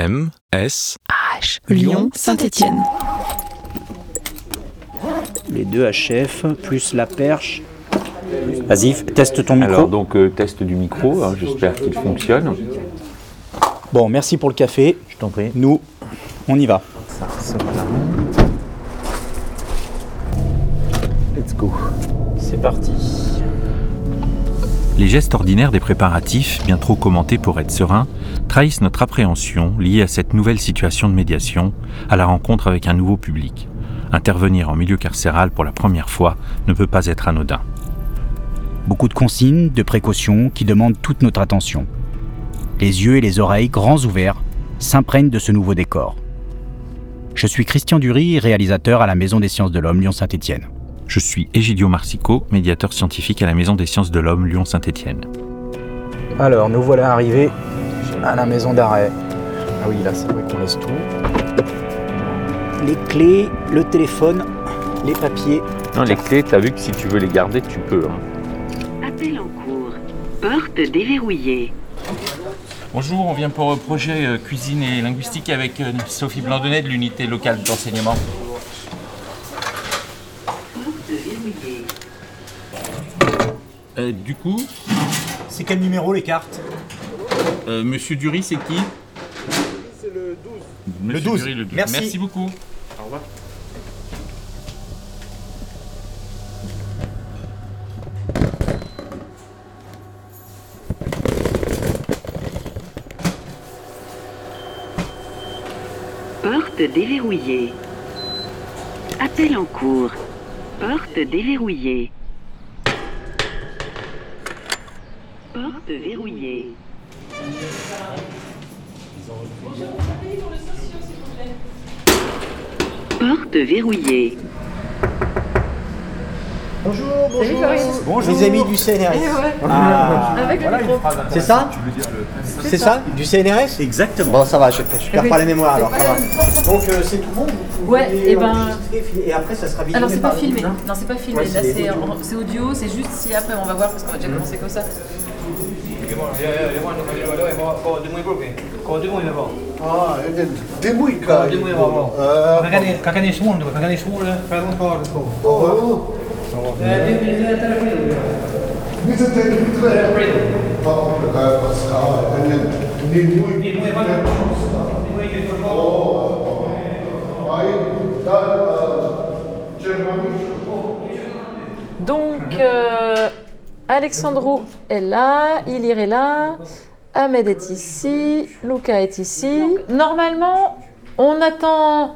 M, S, H. Lyon, Saint-Étienne. Les deux HF, plus la perche. Vas-y, teste ton micro. Alors donc euh, test du micro, hein, j'espère qu'il fonctionne. Bon, merci pour le café. Je t'en prie. Nous, on y va. Ça. Let's go. C'est parti. Les gestes ordinaires des préparatifs, bien trop commentés pour être sereins, trahissent notre appréhension liée à cette nouvelle situation de médiation, à la rencontre avec un nouveau public. Intervenir en milieu carcéral pour la première fois ne peut pas être anodin. Beaucoup de consignes, de précautions qui demandent toute notre attention. Les yeux et les oreilles grands ouverts s'imprègnent de ce nouveau décor. Je suis Christian Dury, réalisateur à la Maison des sciences de l'homme Lyon-Saint-Étienne. Je suis Egidio Marsico, médiateur scientifique à la Maison des sciences de l'homme Lyon-Saint-Étienne. Alors, nous voilà arrivés à la maison d'arrêt. Ah oui, là, c'est vrai qu'on laisse tout. Les clés, le téléphone, les papiers. Non, les clés, t'as vu que si tu veux les garder, tu peux. hein. Appel en cours. Porte déverrouillée. Bonjour, on vient pour euh, projet euh, cuisine et linguistique avec euh, Sophie Blandonnet de l'unité locale d'enseignement. Porte verrouillée. Euh, du coup, C'est quel numéro les cartes euh, Monsieur Dury, c'est qui C'est le 12. Le 12. Dury, le 12. Merci. Merci beaucoup. Au revoir. Porte déverrouillée. Appel en cours. Porte déverrouillée. Porte verrouillée. Porte verrouillée. Bonjour les amis du CNRS. Ah, c'est ça C'est ça Du CNRS Exactement. Bon ça va, je, perds pas la mémoire alors. ça va. Donc euh, c'est tout bon vous pouvez Ouais, et ben- et après ça sera vidéo. Alors c'est pas filmé, non c'est pas filmé, Ouais, là c'est audio. c'est audio, c'est juste si après on va voir parce qu'on va déjà commencer comme ça. Yeah, yeah, the one that you were for, for the group Kau tengok je kau. Ah, det är mycket. Kau tengok je kau. Kakak ni Oh. Det är telefon. Mitt är telefon. Ja, Donc, euh, Alexandro est là, Ilir est là, Ahmed est ici, Luca est ici. Normalement, on attend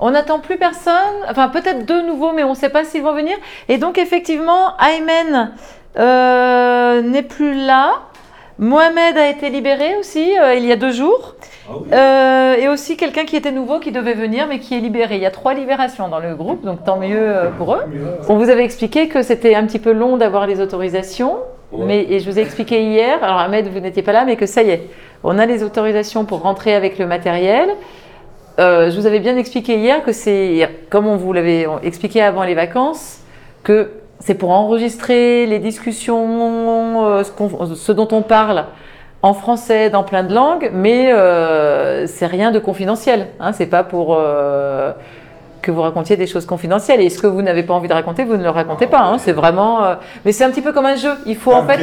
on n'attend plus personne, enfin peut-être deux nouveaux, mais on ne sait pas s'ils vont venir. Et donc effectivement, Aymen euh, n'est plus là. Mohamed a été libéré aussi euh, il y a deux jours. Euh, et aussi quelqu'un qui était nouveau qui devait venir mais qui est libéré. Il y a trois libérations dans le groupe, donc tant mieux euh, pour eux. On vous avait expliqué que c'était un petit peu long d'avoir les autorisations. Mais, et je vous ai expliqué hier, alors Ahmed, vous n'étiez pas là, mais que ça y est, on a les autorisations pour rentrer avec le matériel. Euh, je vous avais bien expliqué hier que c'est, comme on vous l'avait expliqué avant les vacances, que c'est pour enregistrer les discussions, euh, ce dont on parle en français dans plein de langues, mais euh, c'est rien de confidentiel. Hein, c'est pas pour euh, que vous racontiez des choses confidentielles. Et ce que vous n'avez pas envie de raconter, vous ne le racontez pas. hein, c'est vraiment. euh, mais c'est un petit peu comme un jeu. Il faut en fait.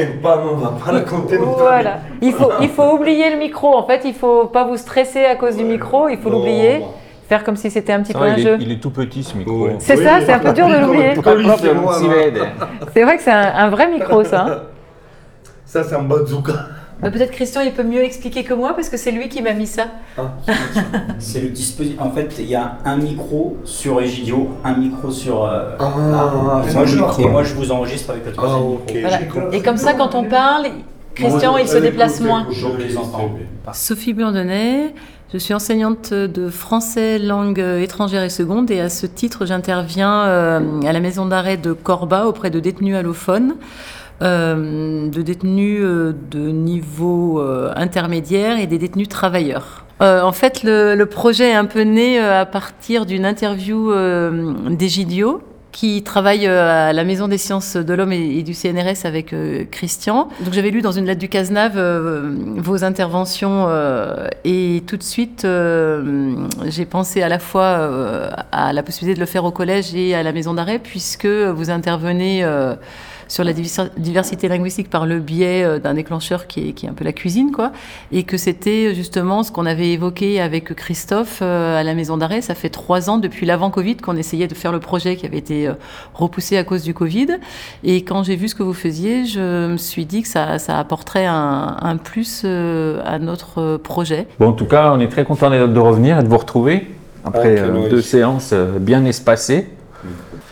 Voilà. Il faut, il faut oublier le micro. En fait, il faut pas vous stresser à cause du micro. Il faut l'oublier. Faire comme si c'était un petit Ça peu va, un il, jeu. est, il est tout petit ce micro. C'est ça, c'est un peu dur de l'oublier. C'est vrai que c'est un, un vrai micro, ça. hein. Ça c'est un bazooka. Mais Peut-être Christian, il peut mieux expliquer que moi parce que c'est lui qui m'a mis ça. C'est le dispositif. En fait, il y a un micro sur Egidio, un micro sur. euh, Ah, là. et, c'est moi, je, et moi, je vous enregistre avec le Ah troisième micro. Voilà. Et comme ça, quand on parle, Christian, il se déplace moins. Je les entends. Sophie Burdonnet, je suis enseignante de français langue étrangère et seconde et à ce titre j'interviens euh, à la maison d'arrêt de Corba auprès de détenus allophones, euh, de détenus euh, de niveau euh, intermédiaire et des détenus travailleurs. Euh, en fait, le, projet est un peu né euh, à partir d'une interview euh, d'Egidio qui travaille euh, à la Maison des sciences de l'homme et, du CNRS avec euh, Christian. Donc j'avais lu dans une lettre du Cazenave euh, vos interventions et tout de suite j'ai pensé à la fois à la possibilité de le faire au collège et à la maison d'arrêt puisque vous intervenez sur la diversité linguistique par le biais euh, d'un déclencheur qui est, qui est, un peu la cuisine, quoi. Et que c'était justement ce qu'on avait évoqué avec Christophe euh, à la maison d'arrêt. Ça fait trois ans depuis l'avant-Covid qu'on essayait de faire le projet qui avait été euh, repoussé à cause du Covid. Et quand j'ai vu ce que vous faisiez, je me suis dit que ça, ça apporterait un, un plus à notre projet. Bon, en tout cas, on est très content de revenir et de vous retrouver après deux séances bien espacées.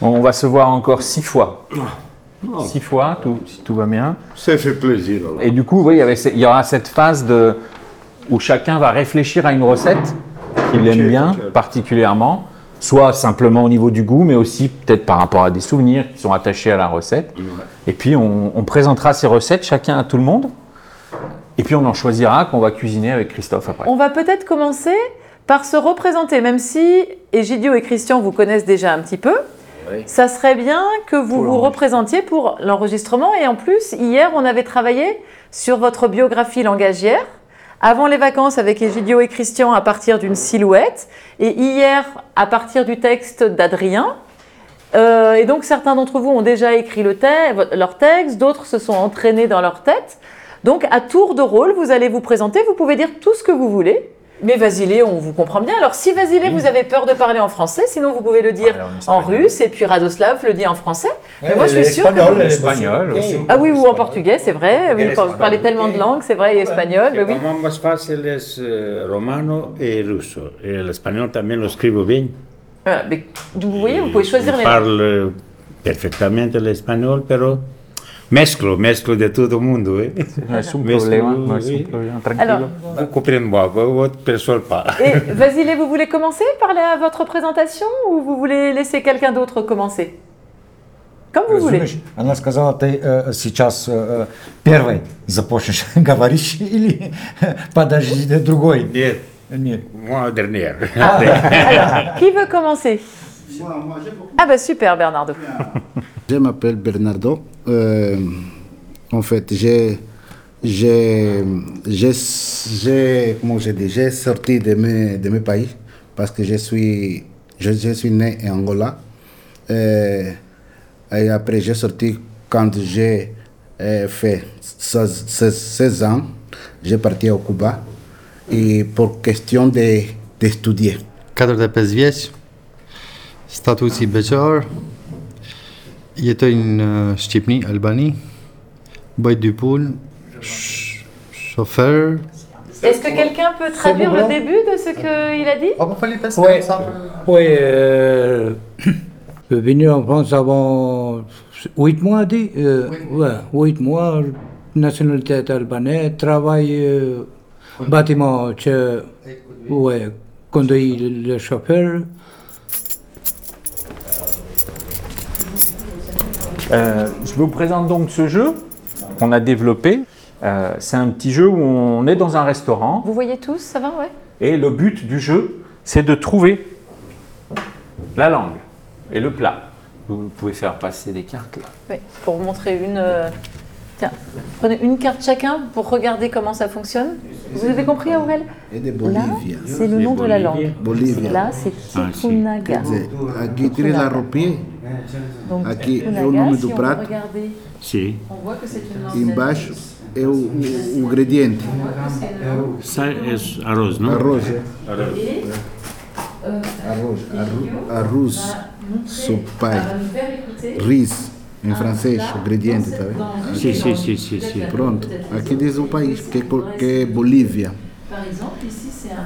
On va se voir encore six fois. Six fois, tout, si tout va bien. Ça fait plaisir. Et du coup, oui, il y, aura cette phase de, où chacun va réfléchir à une recette qu'il aime bien particulièrement, soit simplement au niveau du goût, mais aussi peut-être par rapport à des souvenirs qui sont attachés à la recette. Et puis on, on, présentera ces recettes chacun à tout le monde. Et puis on en choisira qu'on va cuisiner avec Christophe après. On va peut-être commencer par se représenter, même si Egidio et Christian vous connaissent déjà un petit peu. Ça serait bien que vous vous représentiez pour l'enregistrement. Et en plus, hier, on avait travaillé sur votre biographie langagière. Avant les vacances avec Egidio et Christian à partir d'une silhouette. Et hier, à partir du texte d'Adrien. Euh, et donc, certains d'entre vous ont déjà écrit le leur texte, d'autres se sont entraînés dans leur tête. Donc, à tour de rôle, vous allez vous présenter. Vous pouvez dire tout ce que vous voulez. Mais Vasile, on vous comprend bien. Alors, si Vasile, vous avez peur de parler en français, sinon vous pouvez le dire en, russe, et puis Radoslav le dit en français. Mais moi, je suis sûre que. Espagnol Ah oui, ou en portugais, c'est vrai. vous parlez tellement de langues, c'est vrai, et espagnol. Mais oui. Lo más fácil es romano et russo. Et l'espagnol también lo escribo bien. Ah, mais, vous voyez, vous pouvez choisir les langues. Je parle perfectamente l'espagnol, pero Mesclo, mesclo de todo mundo. ¿eh? No es un problema, no es un problema, tranquilo. vous comprenez moi, votre personne pas. Et Vasile, vous voulez commencer par la, votre présentation ou vous voulez laisser quelqu'un d'autre commencer Comme vous voulez. Она сказала, ты э, сейчас э, первый започнешь говорить или подожди другой? Нет. Нет. Moi, dernière. Ah, alors, qui veut commencer Ah bah super, Bernardo. Je m'appelle Bernardo. Euh, en fait, j'ai, j'ai, sorti de mes, de mes pays parce que je suis, je, je suis né en Angola. Euh, et après, j'ai sorti quand j'ai euh, fait 16, 16, ans. J'ai parti au Cuba et pour question de, d'étudier. Cadre de PSVS, status bachelor, il to une uh, Shqipni, Albanie, bëjt dy chauffeur. Est-ce que quelqu'un peut traduire le début de ce qu'il a dit? On peut faire Oui, oui euh, venu en France avant 8 mois, dit euh, oui. ouais, 8 mois, nationalité albanaise, travail euh, bâtiment, ouais, conduit le chauffeur. Euh, je vous présente donc ce jeu qu'on a développé. Euh, c'est un petit jeu où on est dans un restaurant. Vous voyez tous, ça va, ouais Et le but du jeu, c'est de trouver la langue et le plat. Vous pouvez faire passer des cartes là. Oui, pour vous montrer une. Euh, tiens, prenez une carte chacun pour regarder comment ça fonctionne. Vous avez compris, Aurel Là, c'est le nom de la langue. Là, c'est Tipunaga. Donc, Aqui é o nome do prato. Sim. Embaixo é o, o, ingrediente. É arroz, não? Arroz, é. Arroz. Arroz. Arroz. Sopai. Riz. Em francês, o ingrediente, tá vendo? Sim, sim, sim, sim, sim. Pronto. Aqui diz o país, que, que é Bolívia.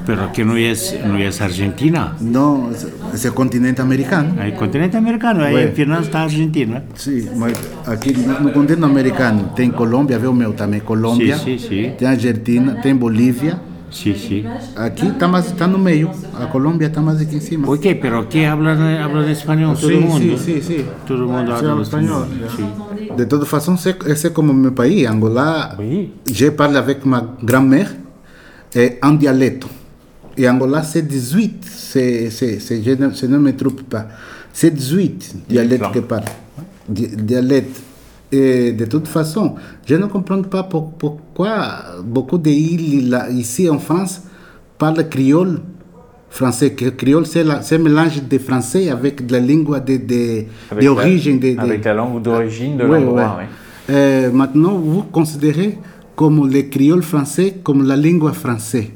Pero que no es, no es Argentina. No, es el continente americano. El continente americano, aí bueno. final está a Argentina. Sim, mas aqui no continente americano tem Colômbia, viu meu também, Colômbia. Sim, sim, sim. Tem Argentina, tem Bolívia. Sim, sim. Aqui está mais está no meio. A Colômbia está mais aqui em cima. Por quê? Pero aqui habla habla de espanhol todo sim, mundo. Sim, sim, sim. Todo mundo habla espanhol. Sim. De toda façon, c'est comme meu pays, Angola. Oui. Je parle avec ma grand-mère é um dialeto. Et Angola, c'est 18. C'est, c'est, c'est- je, ne, je ne me trompe pas. C'est 18 dialectes que parlent. Di- Dialectes. Et de toute façon, je ne comprends pas pour- pourquoi beaucoup d'îles ici en France parlent créole français. Que créole, c'est un mélange de français avec de la langue de, de, d'origine. la, de- de- avec la langue d'origine de Ouais, l'endroit. ouais. Euh, maintenant, vous considérez comme les créoles français comme la langue française.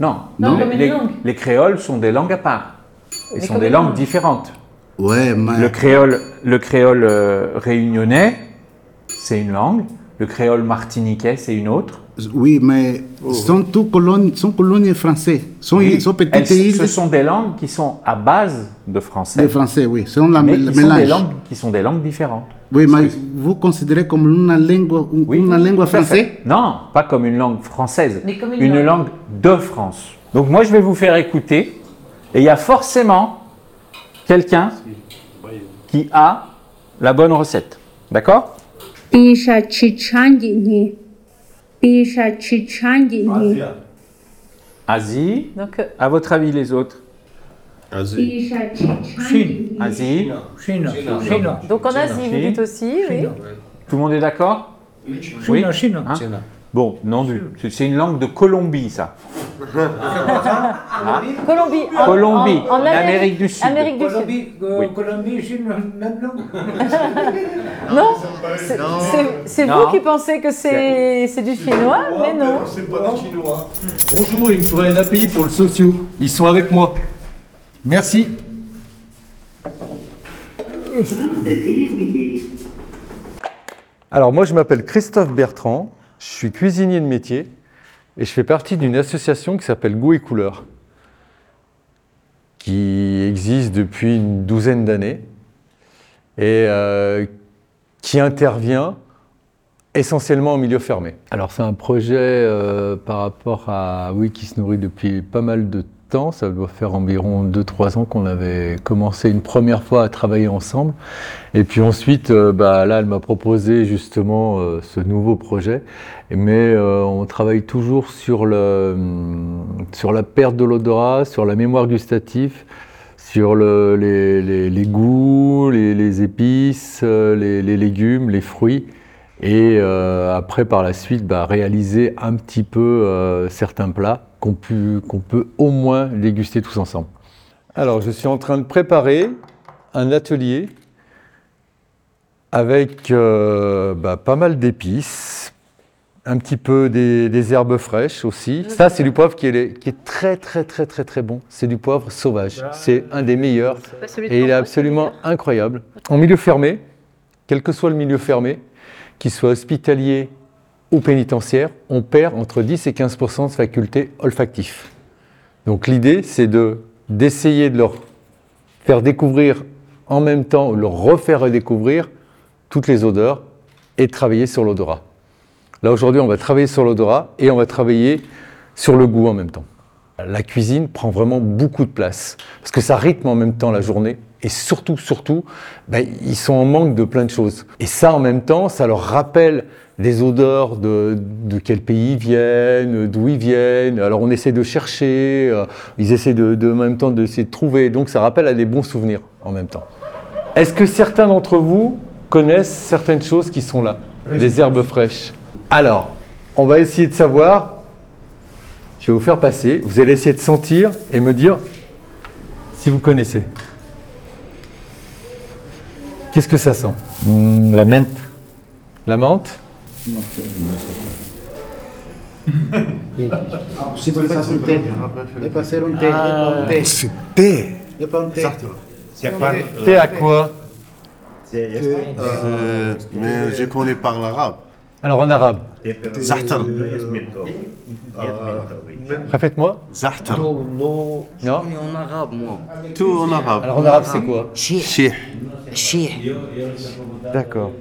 Non, Non, les- les, créoles sont des langues à part. Mais sont des langues langue. différentes. Ouais, mais Le créole, le créole euh, réunionnais, c'est une langue. Le créole martiniquais, c'est une autre. oui, mais sont tous colonies, sont colonies français. Sont, Oui, sont elles- petites îles ce sont des langues qui sont à base de français, de français, oui. Sont la, mais sont, des mélange. langues, qui sont des langues différentes. Oui, mais vous considérez comme une langue, une, Oui, une langue française fait. Non, pas comme une langue française, Mais comme une une langue. langue de France. Donc moi, je vais vous faire écouter, et il y a forcément quelqu'un qui a la bonne recette. D'accord? Asie. Donc, euh, À votre avis, les autres? Pisha chichandini. Asie. Chine, Chine, donc en Asie, vous Chine. dites aussi, oui. Tout le monde est d'accord Chine, Chine. Hein Bon, non, du- c'est- c'est une langue de Colombie, ça. Colombie. En, Colombie, en, en en Amérique du Sud. Amérique du Sud. Colombie, euh, Colombie, Chine, même langue. Non, c'est- c'est c'est vous qui pensez que c'est c'est du chinois, mais non. Bonjour, il me faudrait un API pour le socio. Ils sont avec moi. Merci. Alors moi je m'appelle Christophe Bertrand, je suis cuisinier de métier et je fais partie d'une association qui s'appelle Goût et Couleurs, qui existe depuis une douzaine d'années et euh, qui intervient essentiellement en milieu fermé. Alors c'est un projet euh, par rapport à oui qui se nourrit depuis pas mal de Ça doit faire environ 2-3 ans qu'on avait commencé une première fois à travailler ensemble. Et puis ensuite, euh, bah, là, elle m'a proposé justement euh, ce nouveau projet. Mais euh, on travaille toujours sur, le, hum, sur la perte de l'odorat, sur la mémoire gustative, sur le- les, goûts, les, épices, les légumes, les fruits. Et euh, après, par la suite, bah, réaliser un petit peu euh, certains plats qu'on peut au moins déguster tous ensemble. Alors, je suis en train de préparer un atelier avec euh, bah, pas mal d'épices, un petit peu des, des herbes fraîches aussi. Ça, c'est du poivre qui est, qui est très, très, très, très, très bon. C'est du poivre sauvage. C'est un des meilleurs. Et il est absolument incroyable. En milieu fermé, quel que soit le milieu fermé, qu'il soit hospitalier ou pénitentiaire, on perd entre 10 et 15% de facultés olfactives. Donc l'idée, c'est de d'essayer de leur faire découvrir en même temps, ou leur refaire redécouvrir toutes les odeurs et de travailler sur l'odorat. Là aujourd'hui, on va travailler sur l'odorat et on va travailler sur le goût en même temps. La cuisine prend vraiment beaucoup de place parce que ça rythme en même temps la journée et surtout, surtout, ben, ils sont en manque de plein de choses. Et ça, en même temps, ça leur rappelle des odeurs de, de quel pays ils viennent, d'où ils viennent. Alors on essaie de chercher, euh, ils essaient de, de, en même temps d'essayer de trouver. Donc ça rappelle à des bons souvenirs en même temps. Est-ce que certains d'entre vous connaissent certaines choses qui sont là? Des herbes fraîches. Alors, on va essayer de savoir. Je vais vous faire passer. Vous allez essayer de sentir et me dire si vous connaissez. Qu'est-ce que ça sent La menthe. La menthe Si passez un thé, de passer un thé, un thé. C'est thé. De pas un thé. C'est quoi Thé à quoi Euh, mais je connais par l'arabe. Alors en arabe. Zahtar. Répète-moi. Zahtar. Non en arabe, moi. Tout en arabe. Alors en arabe, c'est quoi Chih. D'accord.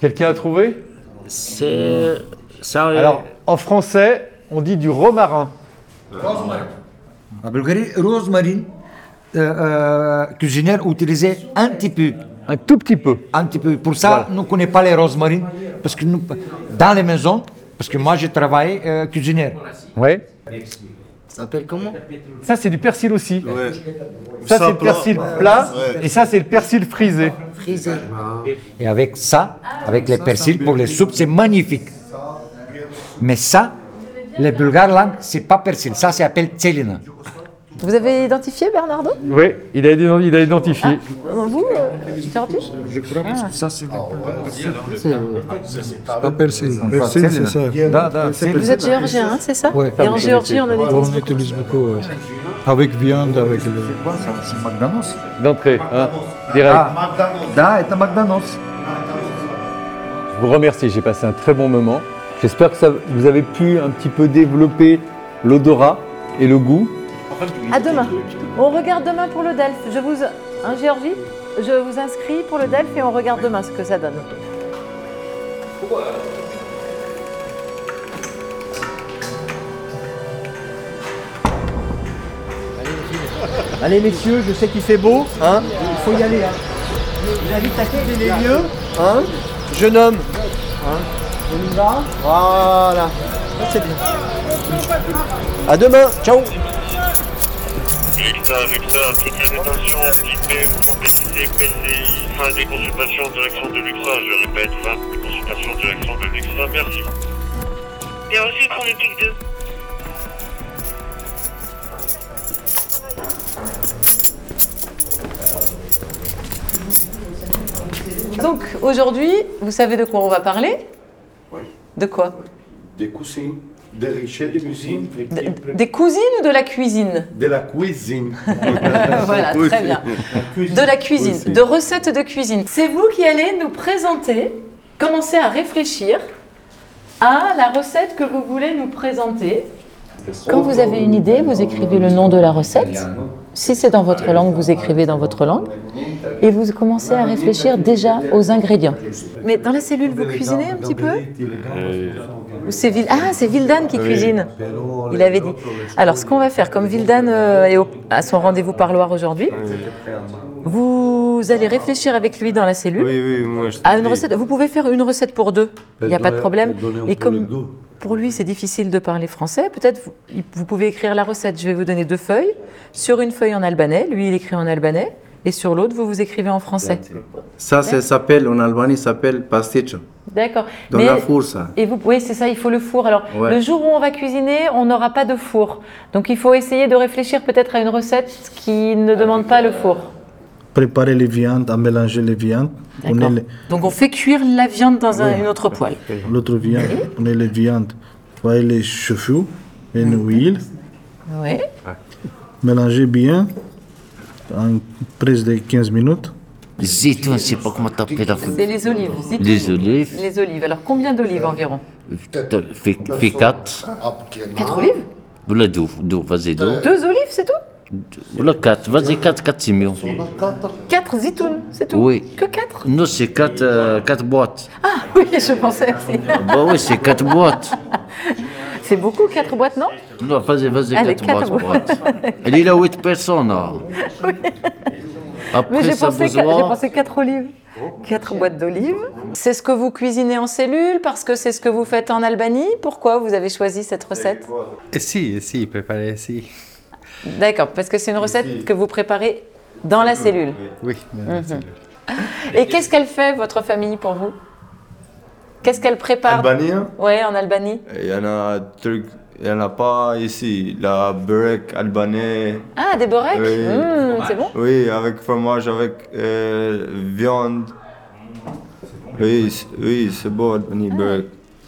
Quelqu'un a trouvé C'est. Ça, Alors, en français, on dit du romarin. En Bulgarie, rosemarine, euh, euh, cuisinière utilisait un petit peu. Un tout petit peu. Un petit peu. Pour ça, nous ne connaissons pas les rosemarines, parce que nous, dans les maisons, parce que moi, j'ai travaillé euh, cuisinière. Oui. Ça s'appelle comment? Ça, c'est du persil aussi. Ouais. Ça, Ça c'est le persil plat. Ouais. Et ça, c'est le persil frisé. Frisé. Et avec ça, avec les persils pour les soupes, c'est magnifique. Mais ça, les Bulgares langues, c'est pas persil. Ça, ça s'appelle tchelina. Vous avez identifié Bernardo Oui, il a, il a identifié. Ah, vous, euh, Je crois que ça, c'est pas Persine. Persine, c'est ça. Vous êtes géorgien, c'est ça Oui. Et en Géorgie, on a On utilise beaucoup, ouais. Avec viande, avec le... C'est quoi ça C'est Magdanos D'entrée, hein, direct. Ah, da et Magdanos. Je vous remercie, j'ai passé un très bon moment. J'espère que vous avez pu un petit peu développer l'odorat et le goût. À demain. On regarde demain pour le Delphes. Je vous, hein, Géorgie, je vous inscris pour le Delphes et on regarde demain ce que ça donne. Allez messieurs, je sais qu'il fait beau, hein? Il faut y aller. Hein. J'invite à quitter les lieux, hein? Jeune homme. Hein? On y va Voilà, c'est bien. À demain, ciao Petite détention, petite B pour préciser PCI, fin des consultations direction de l'UXA, je répète, fin des consultations direction de l'UXA, merci. Bien reçu, chronotique 2. Donc aujourd'hui, vous savez de quoi on va parler? De quoi? Des cousines, des richesses de cuisine. Des cousines ou de la cuisine De la cuisine. Voilà, très bien. De la cuisine, de recettes de cuisine. C'est vous qui allez nous présenter, commencer à réfléchir à la recette que vous voulez nous présenter. Quand vous avez une idée, vous écrivez le nom de la recette. Si c'est dans votre langue, vous écrivez dans votre langue. Et vous commencez à réfléchir déjà aux ingrédients. Mais dans la cellule, vous cuisinez un petit peu? Ou c'est Vil- Ah, c'est Vildan qui cuisine. Il avait dit. Alors, ce qu'on va faire, comme Vildan euh, est à son rendez-vous parloir aujourd'hui, vous allez réfléchir avec lui dans la cellule Oui, oui, moi je à une recette. Vous pouvez faire une recette pour deux. Il n'y a pas de problème. Un Et comme pour lui, c'est difficile de parler français, peut-être vous, vous pouvez écrire la recette. Je vais vous donner deux feuilles. Sur une feuille en albanais, lui, il écrit en albanais. Et sur l'autre, vous vous écrivez en français. Ça, ça s'appelle, en Albanie, ça s'appelle pasticcio. D'accord. Dans la four, ça. Et vous, oui, c'est ça, il faut le four. Alors, Ouais. le jour où on va cuisiner, on n'aura pas de four. Donc, il faut essayer de réfléchir peut-être à une recette qui ne demande pas le four. Préparer les viandes, à mélanger les viandes. On D'accord. est les- Donc, on fait cuire la viande dans un- une autre poêle. L'autre viande, on est les viandes. Voyez les cheveux, une huile. Oui. Mélanger bien en presque de 15 minutes. Zitoun, je sais pas comment t'appelles la C'est les olives. zitoun. Les olives. Les olives. Alors, combien d'olives environ fais quatre. Quatre olives Voilà deux, deux, vas-y deux. Deux olives, c'est tout Voilà quatre, vas-y quatre, quatre mieux. Quatre zitoun, c'est tout Oui. Que quatre Non, c'est quatre, euh, quatre boîtes. Ah oui, je pensais aussi. Bah oui, c'est quatre boîtes. C'est beaucoup, quatre boîtes, non? Non, vas-y, vas-y, Allez, quatre, quatre boîtes. boîtes. Elle est là huit personnes. là. Après, Mais j'ai pensé, j'ai pensé quatre olives. Quatre boîtes d'olives. C'est ce que vous cuisinez en cellule parce que c'est ce que vous faites en Albanie? Pourquoi vous avez choisi cette recette? Ici, ici, préparer ici. D'accord, parce que c'est une recette que vous préparez dans la cellule. Oui. Mhm. Et qu'est-ce qu'elle fait, votre famille, pour vous? Qu'est-ce qu'elle prépare? Albanien Oui, en Albanie. Il y en a truc, il y en a pas ici. La burek albanais. Ah, des beureks Oui. Mmh, C'est bon Oui, avec fromage, avec euh, viande. Oui, c'est- oui, c'est beau, Albanie, burek.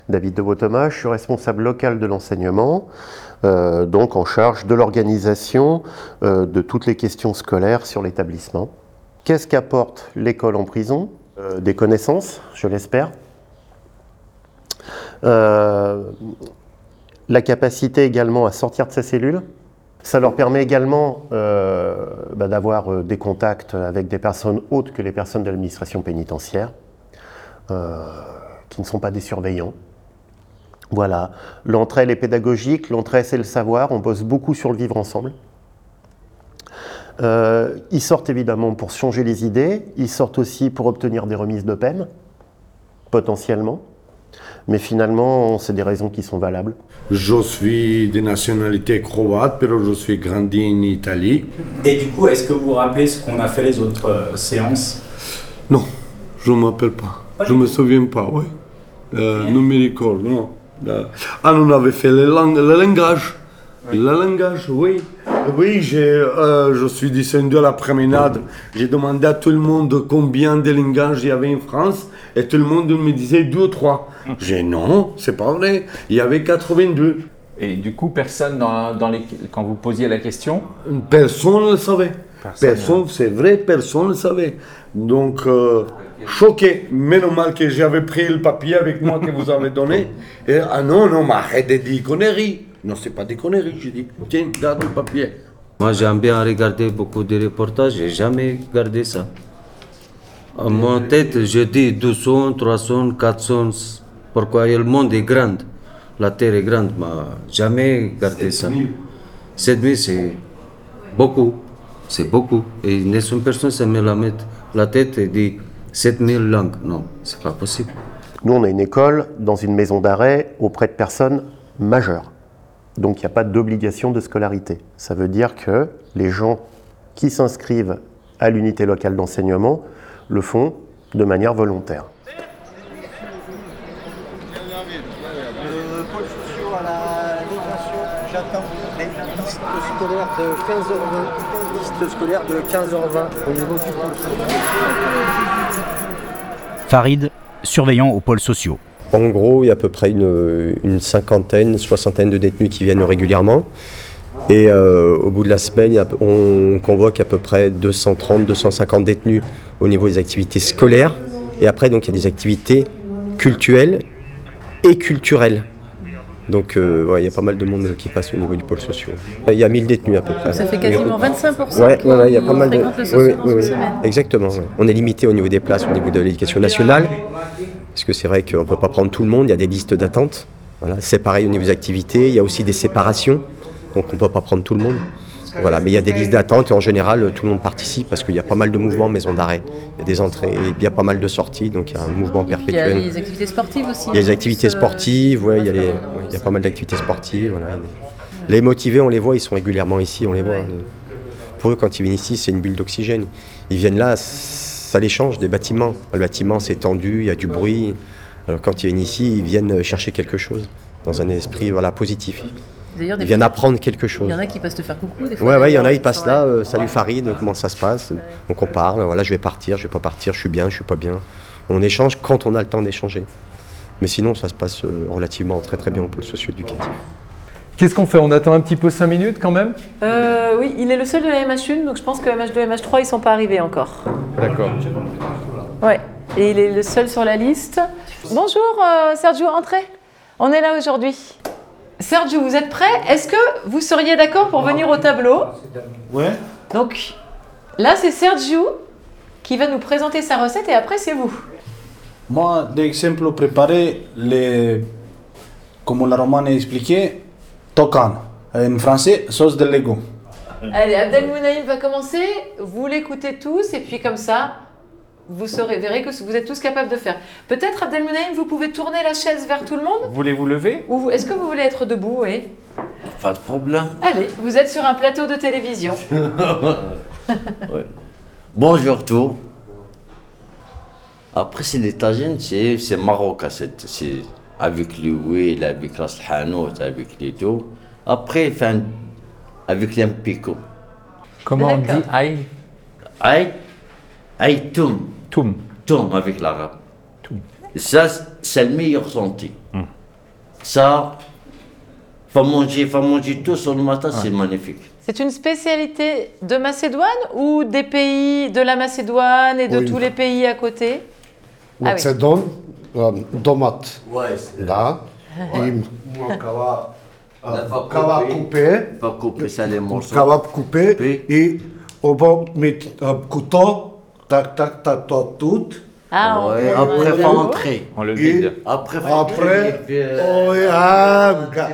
David de Thomas, je suis responsable local de l'enseignement, euh, donc en charge de l'organisation euh, de toutes les questions scolaires sur l'établissement. Qu'est-ce qu'apporte l'école en prison? Euh, Des connaissances, je l'espère. La capacité également à sortir de sa cellule. Ça leur permet également bah, d'avoir des contacts avec des personnes autres que les personnes de l'administration pénitentiaire, qui ne sont pas des surveillants. Voilà, l'entrée elle est pédagogique, l'entrée c'est le savoir, on bosse beaucoup sur le vivre ensemble. Euh, ils sortent évidemment pour changer les idées, ils sortent aussi pour obtenir des remises de peine, potentiellement, mais finalement c'est des raisons qui sont valables. Je suis de nationalité croate, mais je suis grandi en Italie. Et du coup, est-ce que vous vous rappelez ce qu'on a fait les autres euh, séances? Non, je ne m'appelle pas. Je ne me souviens pas, oui. Euh, non ah, on avait fait le, lang- le langage. Le langage, oui. Oui, euh, je suis descendu à la promenade. J'ai demandé à tout le monde combien de langages il y avait en France. Et tout le monde me disait deux ou trois. J'ai dit non, c'est pas vrai. Il y avait 82. Et du coup, personne, dans, dans les, quand vous posiez la question? Personne ne le savait. Personne, c'est vrai, personne ne le savait. Donc, euh, choqué. Mais normal que j'avais pris le papier avec moi que vous avez donné. Et, ah non, non, mais arrête de dire conneries. Non, c'est pas des conneries. J'ai dit, tiens, garde le papier. Moi, j'aime bien regarder beaucoup de reportages, j'ai jamais regardé ça. À mon tête, je dis 200, 300, 400. Pourquoi le monde est grand La terre est grande, mais jamais regardé ça. 7000, c'est beaucoup. C'est beaucoup. Et une seule personne, ça me la met la tête et dit 7000 langues. Non, c'est pas possible. Nous, on a une école dans une maison d'arrêt auprès de personnes majeures. Donc, il n'y a pas d'obligation de scolarité. Ça veut dire que les gens qui s'inscrivent à l'unité locale d'enseignement le font de manière volontaire. à la j'attends scolaires de 15h20. Liste scolaire de 15h20 au niveau du pôle Farid, surveillant aux pôles sociaux. En gros, il y a à peu près une, une cinquantaine, soixantaine de détenus qui viennent régulièrement. Et euh, au bout de la semaine, on convoque à peu près 230, 250 détenus au niveau des activités scolaires. Et après, donc, il y a des activités culturelles et culturelles. Donc, euh, ouais, il y a pas mal de monde qui passe au niveau du pôle social. Il y a 1000 détenus à peu près. Ça fait quasiment 25% Ouais, qui ouais, ouais, il y a pas mal de. fréquentent le oui. Exactement. On est limité au niveau des places, au niveau de l'éducation nationale. Parce que c'est vrai qu'on ne peut pas prendre tout le monde, il y a des listes d'attente. Voilà. C'est pareil au niveau des activités, il y a aussi des séparations. Donc on ne peut pas prendre tout le monde. Voilà, mais il y a des listes d'attente et en général tout le monde participe parce qu'il y a pas mal de mouvements en maison d'arrêt. Il y a des entrées, il y a pas mal de sorties, donc il y a un mouvement Il y a perpétuel. les activités sportives aussi. Il y a les hein, activités euh, sportives, ouais, il, y a les- ouais, il y a pas mal d'activités sportives. Voilà. Les motivés, on les voit, ils sont régulièrement ici, on les voit. Pour eux, quand ils viennent ici, c'est une bulle d'oxygène. Ils viennent là, ça les change des bâtiments. Le bâtiment, c'est tendu, il y a du bruit. Alors quand ils viennent ici, ils viennent chercher quelque chose, dans un esprit voilà, positif. D'ailleurs, Ils viennent apprendre quelque chose. Il y en a qui passent te faire coucou. Des fois, Ouais, ouais, il y en a, ils passent là, euh, salut Farid, comment ça se passe Donc on parle, voilà, je vais partir, je vais pas partir, je suis bien, je suis pas bien. On échange quand on a le temps d'échanger. Mais sinon, ça se passe euh, relativement très très bien au pôle socio-éducatif. Qu'est-ce qu'on fait? On attend un petit peu 5 minutes quand même? Euh, oui, il est le seul de la MH1, donc je pense que MH2 et MH3, ils sont pas arrivés encore. D'accord. Ouais, et il est le seul sur la liste. Bonjour euh, Sergio, entrez. On est là aujourd'hui. Sergio, vous êtes prêt? Est-ce que vous seriez d'accord pour venir au tableau? Ouais. Donc là, c'est Sergio qui va nous présenter sa recette et après, c'est vous. Moi, d'exemple préparé, les, comme la romane a expliqué, tokan. En français, sauce de Lego. Allez, Abdelmounaïm va commencer. Vous l'écoutez tous et puis comme ça, vous saurez, verrez que vous êtes tous capables de faire. Peut-être Abdelmounaïm, vous pouvez tourner la chaise vers tout le monde Voulez-vous lever Ou est-ce que vous voulez être debout oui Pas de problème. Allez, vous êtes sur un plateau de télévision. Ouais. Bonjour tout. Après, c'est les tagines, c'est marocain. C'est c'est avec l'huile, avec la hanout, avec les tout. Après, fin, avec les pico. Comment on dit aïe Aïe, aïe, toum. Toum. Toum avec l'arabe. Ça, c'est le meilleur santé. Ça, faut manger, faut manger tout sur le matin, c'est magnifique. C'est une spécialité de Macédoine ou des pays de la Macédoine et de Oui. tous les pays à côté? Ah oui. Macedon, euh, tomate. Ouais, Da. Ouais. I kava, La va kava couper. coupé. Va couper ça les morceaux. Kava coupé. Et on va mettre un couteau, tac, tac, tac, tac, tout. Ah, on Ouais, après, on- faut entrer. On le vide. Après, faut Après, entrer, et puis, euh, oh, ah, ga-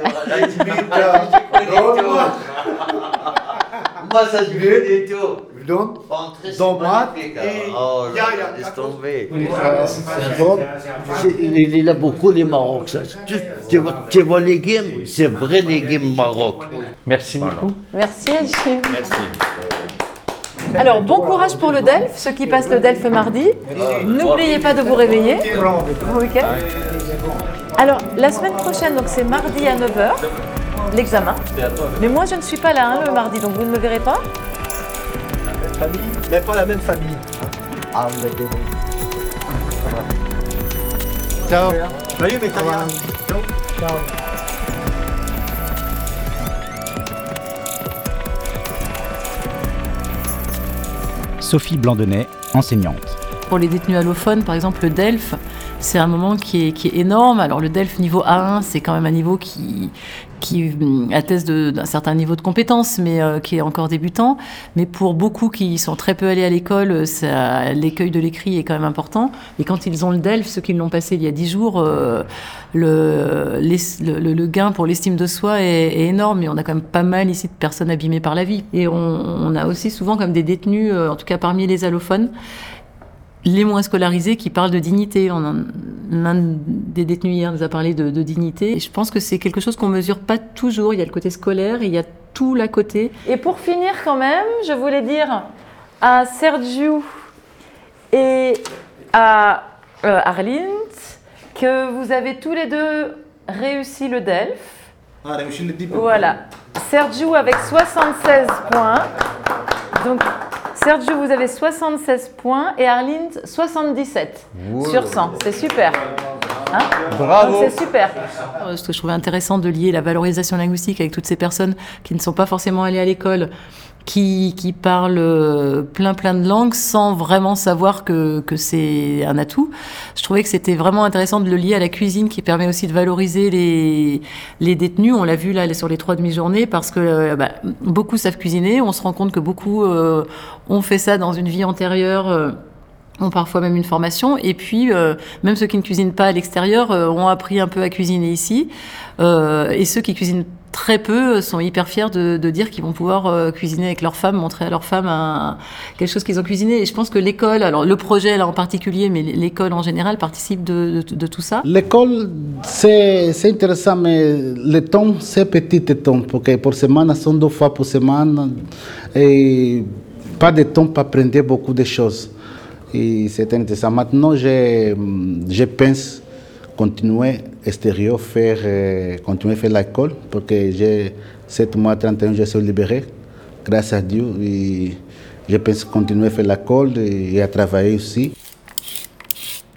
Moi, ça je veux du tout. viande, tomate et... Oh, Ya, ya, laisse tomber. Il il a beaucoup les Maroc. Ça. Tu, tu vois, tu vois les légumes, c'est vrai légumes Maroc. Merci beaucoup. Merci Hachim. Alors, bon courage pour le DELF, ceux qui passent le DELF mardi. N'oubliez pas de vous réveiller. Bon week-end. Alors, la semaine prochaine, donc c'est mardi à 9h, l'examen. Mais moi, je ne suis pas là hein, le mardi, donc vous ne me verrez pas. Mais pas la même famille. Ah, vous êtes Ciao. Bétaillard. Ciao. Sophie Blandonnet, enseignante. Pour les détenus allophones, par exemple, le DELF, c'est un moment qui est, énorme. Alors, le DELF niveau A1, c'est quand même un niveau qui, hum, atteste d'un certain niveau de compétence, mais euh, qui est encore débutant. Mais pour beaucoup qui sont très peu allés à l'école, l'écueil de l'écrit est quand même important. Et quand ils ont le DELF, ceux qui l'ont passé il y a 10 jours, euh, le, gain pour l'estime de soi est, est énorme. Et on a quand même pas mal ici de personnes abîmées par la vie. Et on, on a aussi souvent comme des détenus, euh, en tout cas parmi les allophones, les moins scolarisés qui parlent de dignité. On en- L'un des détenus hier nous a parlé de, de dignité. Et je pense que c'est quelque chose qu'on mesure pas toujours. Il y a le côté scolaire et il y a tout l'à côté. Et pour finir quand même, je voulais dire à Sergio et à euh, Arlint que vous avez tous les deux réussi le DELF. Ah, réussi le diplôme. Voilà. Sergio avec 76 points. Donc, Sergio, vous avez 76 points et Arlint 77 Wow. sur 100. C'est super. Hein Bravo. C'est super. Euh, Ce que je trouvais intéressant de lier la valorisation linguistique avec toutes ces personnes qui ne sont pas forcément allées à l'école, qui, qui parlent euh, plein plein de langues sans vraiment savoir que, que c'est un atout. Je trouvais que c'était vraiment intéressant de le lier à la cuisine qui permet aussi de valoriser les, les détenus. On l'a vu là sur les trois demi-journées parce que euh, bah, beaucoup savent cuisiner. On se rend compte que beaucoup euh, ont fait ça dans une vie antérieure. euh, ont parfois même une formation. Et puis, euh, même ceux qui ne cuisinent pas à l'extérieur euh, ont appris un peu à cuisiner ici. Euh, et ceux qui cuisinent très peu sont hyper fiers de, dire qu'ils vont pouvoir cuisiner avec leur femme, montrer à leur femme quelque chose qu'ils ont cuisiné. Et je pense que l'école, alors le projet là en particulier, mais l'école en général participe de, tout ça. L'école, c'est intéressant, mais le temps, c'est petit temps, parce pour semaine, sont deux fois par semaine, et pas de temps pour apprendre beaucoup de choses. Et c'est intéressant. Maintenant, je, je pense continuer extérieur, faire, euh, continuer à faire l'école, parce que j'ai 7 mois, 31, je suis libéré, grâce à Dieu. Et je pense continuer à faire l'école et, et à travailler aussi.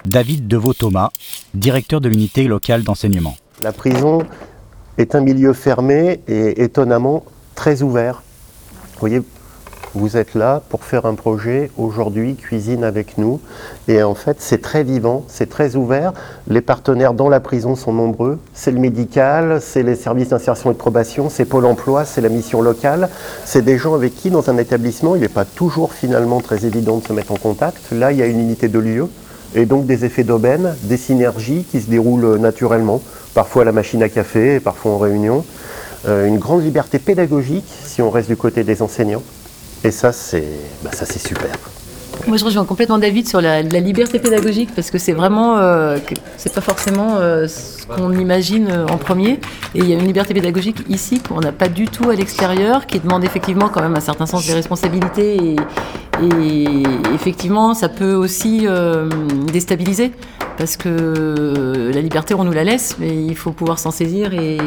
David Deveau-Thomas, directeur de l'unité locale d'enseignement. La prison est un milieu fermé et étonnamment très ouvert. Vous voyez, vous êtes là pour faire un projet aujourd'hui, cuisine avec nous. Et en fait, c'est très vivant, c'est très ouvert. Les partenaires dans la prison sont nombreux. C'est le médical, c'est les services d'insertion et de probation, c'est Pôle emploi, c'est la mission locale. C'est des gens avec qui, dans un établissement, il n'est pas toujours finalement très évident de se mettre en contact. Là, il y a une unité de lieu et donc des effets d'aubaine, des synergies qui se déroulent naturellement, parfois à la machine à café, parfois en réunion. Euh, une grande liberté pédagogique si on reste du côté des enseignants. Et ça, c'est bah, super. Moi, je rejoins complètement David sur la, liberté pédagogique parce que c'est vraiment, euh, c'est pas forcément euh, ce qu'on imagine euh, en premier. Et il y a une liberté pédagogique ici qu'on n'a pas du tout à l'extérieur, qui demande effectivement quand même un certain sens des responsabilités. Et, et effectivement, ça peut aussi euh, déstabiliser parce que la liberté, on nous la laisse, mais il faut pouvoir s'en saisir. Et,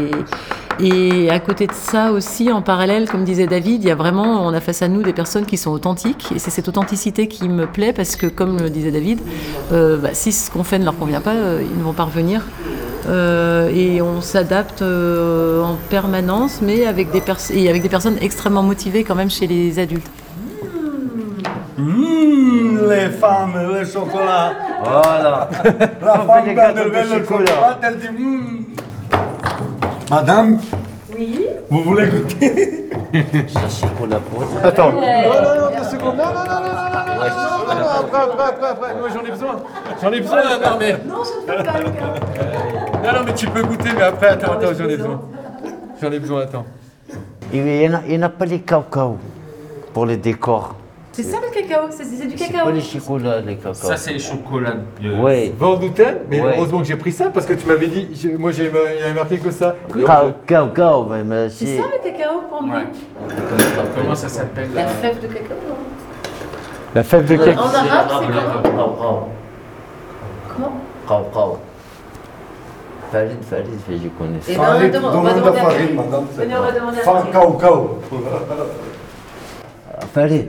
et à côté de ça aussi, en parallèle, comme disait David, il y a vraiment, on a face à nous des personnes qui sont authentiques. Et c'est cette authenticité qui me plaît parce que, comme le disait David, euh, bah, si ce qu'on fait ne leur convient pas, euh, ils ne vont pas revenir. Euh, et on s'adapte euh, en permanence, mais avec des, et avec des personnes extrêmement motivées quand même chez les adultes. Mmh, les femmes, le chocolat. Voilà. La femme des garde gâteaux de le chocolat. chocolat, elle dit mmh. Madame Oui Vous voulez goûter? Cherchez pour la pointe. Attends. Non, non, non, deux secondes. Non, non, non, non, non, non, non, non, après, après, après, après. Moi, j'en ai besoin. J'en ai besoin, là, non, mais... Non, je ne peux pas, Non, non, mais tu peux goûter, mais après, attends, attends, j'en ai besoin. J'en ai besoin, attends. Il n'y en, a pas les cacao pour les décors. C'est ça le cacao C'est c'est du C'est cacao pas les chocolats, les cacao. Ça, c'est les chocolats. En douter, mais Ouais. heureusement que j'ai pris ça parce que tu m'avais dit, moi avait marqué que ça. Cacao, cacao, mais, C'est c'est. ça le cacao pour moi Comment ça s'appelle La fève de cacao La fève de En cacao. arabe, c'est comment Cacao. Comment? Cacao. Farid, Farid, je connais ça. Eh ben, on va demander- à Farid. Venez, on va demander à Farid. Farid.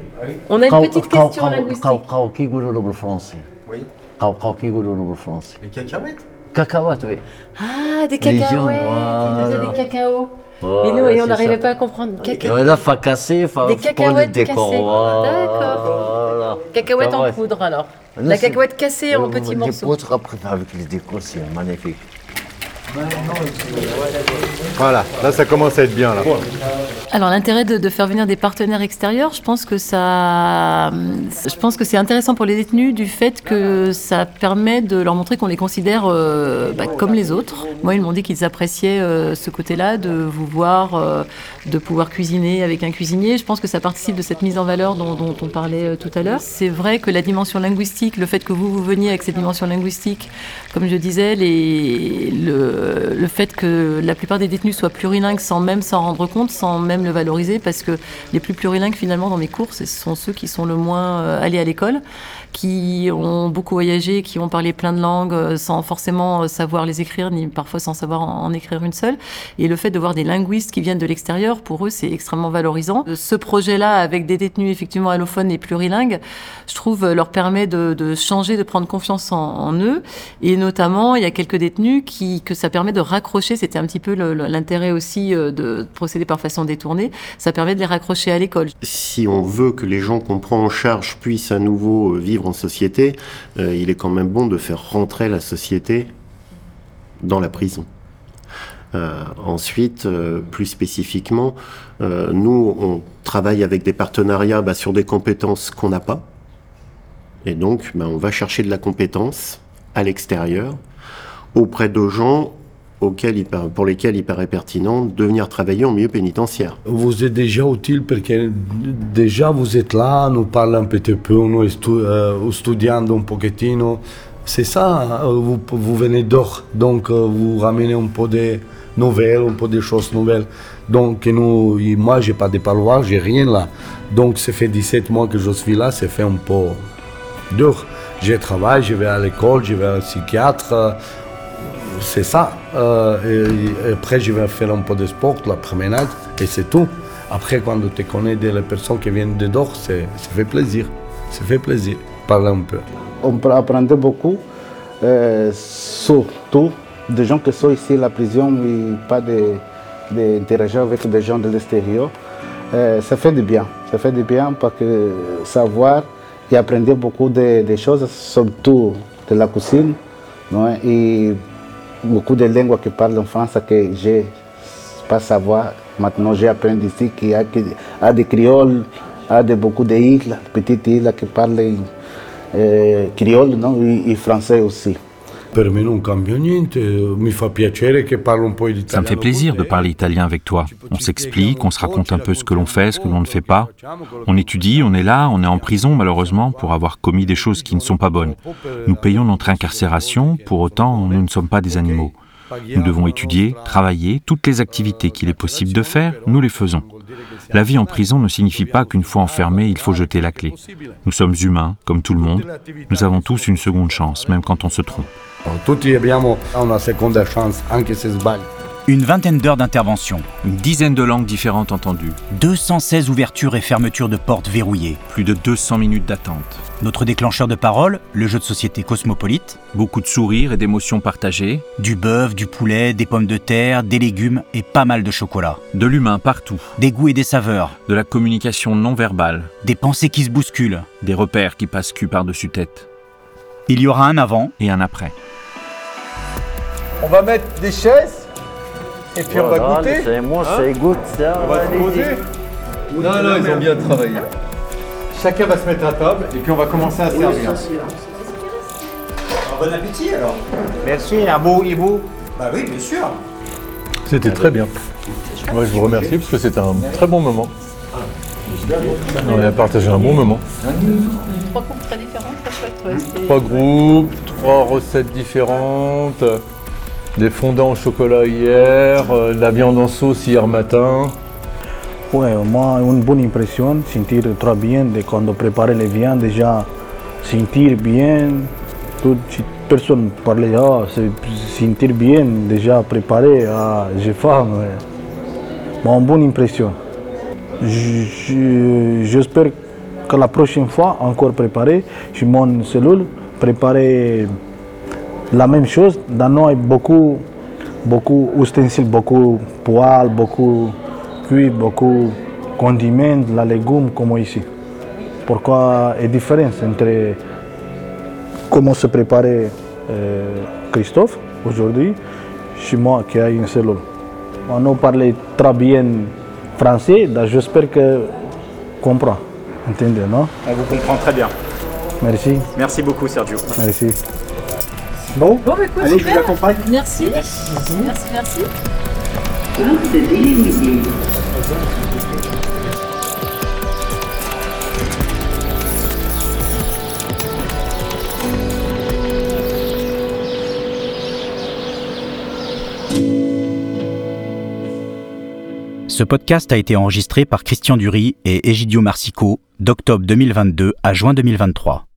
On a une petite question linguistique. Cacao, qui goûte le français Oui. Cacao, qui goûte le français Les cacahuètes Cacahuètes, oui. Ah, des Les cacahuètes jaunes, Ils faisaient voilà. des cacaos. Voilà, et nous, et on c'est n'arrivait ça. pas à comprendre. Caca- Ouais, Là, faut casser, faut Des faut pour le cacahuètes décor. cassées. Voilà. D'accord. Cacahuètes en Cacahuètes. poudre alors. Là, La c'est- cacahuète cassée en petits les morceaux. poutres après avec les décors, c'est magnifique. Voilà, là ça commence à être bien là. Alors l'intérêt de, faire venir des partenaires extérieurs, je pense que ça, je pense que c'est intéressant pour les détenus du fait que ça permet de leur montrer qu'on les considère euh, bah, comme les autres. Moi, ils m'ont dit qu'ils appréciaient euh, ce côté-là, de vous voir, euh, de pouvoir cuisiner avec un cuisinier. Je pense que ça participe de cette mise en valeur dont, on parlait tout à l'heure. C'est vrai que la dimension linguistique, le fait que vous vous veniez avec cette dimension linguistique, comme je disais, le, le fait que la plupart des détenus soient plurilingues sans même s'en rendre compte, sans même le valoriser, parce que les plus plurilingues finalement dans mes cours, ce sont ceux qui sont le moins euh, allés à l'école, qui ont beaucoup voyagé, qui ont parlé plein de langues euh, sans forcément euh, savoir les écrire, ni parfois sans savoir en, écrire une seule. Et le fait de voir des linguistes qui viennent de l'extérieur, pour eux, c'est extrêmement valorisant. Euh, Ce projet-là, avec des détenus effectivement allophones et plurilingues, je trouve leur permet de, changer, de prendre confiance en, en eux. Et notamment, il y a quelques détenus qui, que ça permet de raccrocher. C'était un petit peu l'intérêt aussi de procéder par façon détournée. Ça permet de les raccrocher à l'école. Si on veut que les gens qu'on prend en charge puissent à nouveau euh, en société, euh, il est quand même bon de faire rentrer la société dans la prison. Euh, ensuite, euh, plus spécifiquement, nous, on travaille avec des partenariats bah, sur des compétences qu'on n'a pas. Et donc, bah, on va chercher de la compétence à l'extérieur, auprès de gens par- pour lesquels il paraît pertinent de venir travailler en milieu pénitentiaire. Vous êtes déjà utile parce que déjà vous êtes là, nous parlez un petit peu, nous euh, studiando un pochettino. C'est ça, euh, vous, venez dehors, donc euh, vous ramenez un peu de nouvelles, un peu de choses nouvelles. Donc nous, moi, j'ai pas de parloir, j'ai rien là. Donc ça fait 17 mois que je suis là, c'est fait un peu dur. Je travaille, je vais à l'école, je vais à un psychiatre. C'est ça. Euh, après, je vais faire un peu de sport, la promenade, et c'est tout. Après, quand tu connais des personnes qui viennent de dehors, ça fait plaisir. Ça fait plaisir. Parler un peu. On peut apprendre beaucoup, euh, surtout des gens qui sont ici à la prison et pas d'interagir avec des gens de l'extérieur. Euh, ça fait du bien. Ça fait du bien parce que savoir et apprendre beaucoup de, de choses, surtout de la cuisine, et beaucoup de langues qui parlent en France que je pas savoir. Maintenant, j'ai appris ici qu'il y a, des créoles, a de, beaucoup d'îles, petites îles qui parlent eh, créole non? et français aussi. Ça me fait plaisir de parler italien avec toi. On s'explique, on se raconte un peu ce que l'on fait, ce que l'on ne fait pas. On étudie, on est là, on est en prison malheureusement pour avoir commis des choses qui ne sont pas bonnes. Nous payons notre incarcération, pour autant nous ne sommes pas des animaux. Nous devons étudier, travailler, toutes les activités qu'il est possible de faire, nous les faisons. La vie en prison ne signifie pas qu'une fois enfermé, il faut jeter la clé. Nous sommes humains, comme tout le monde. Nous avons tous une seconde chance, même quand on se trompe. Seconda chance, se. Une vingtaine d'heures d'intervention. Une dizaine de langues différentes entendues. 216 ouvertures et fermetures de portes verrouillées. Plus de 200 minutes d'attente. Notre déclencheur de parole, le jeu de société cosmopolite. Beaucoup de sourires et d'émotions partagées. Du bœuf, du poulet, des pommes de terre, des légumes et pas mal de chocolat. De l'humain partout. Des goûts et des saveurs. De la communication non verbale. Des pensées qui se bousculent. Des repères qui passent cul par-dessus tête. Il y aura un avant et un après. On va mettre des chaises et puis on va goûter. c'est moi, Hein c'est goûte ça. On va se allez-y. poser. Non, non, ils ont bien travaillé. Chacun va se mettre à table et puis on va commencer à servir. Bon appétit alors. Merci, à vous et vous Bah oui, bien sûr. C'était très bien. Moi, je vous remercie parce que c'était un très bon moment. On a partagé un bon moment. Trois coupes très ouais, c'était- Trois groupes, trois recettes différentes, des fondants au chocolat hier, euh, de la viande en sauce hier matin. Ouais, moi, une bonne impression, sentir très bien de quand on préparait les viandes, déjà sentir bien, toute personne parlait, ah, sentir bien, déjà préparé, ah, j'ai faim. ouais. Bon, bonne impression. J'espère que la prochaine fois, encore préparé, je mon cellule, préparer la même chose. Dans nous, il y a beaucoup, beaucoup d'ustensiles, beaucoup poêles, beaucoup cuits, beaucoup condiments, la légumes comme ici. Pourquoi est différence entre comment se préparait euh, Christophe aujourd'hui chez moi qui a une cellule. On nous parlait très bien français, donc j'espère que comprend. Entendez, non? On vous comprend très bien. Merci. Merci beaucoup, Sergio. Merci. Bon, Bon, bah, écoute, allez, je vous accompagne. Merci. Merci, merci. Ce podcast a été enregistré par Christian Dury et Egidio Marsico d'octobre 2022 à juin 2023.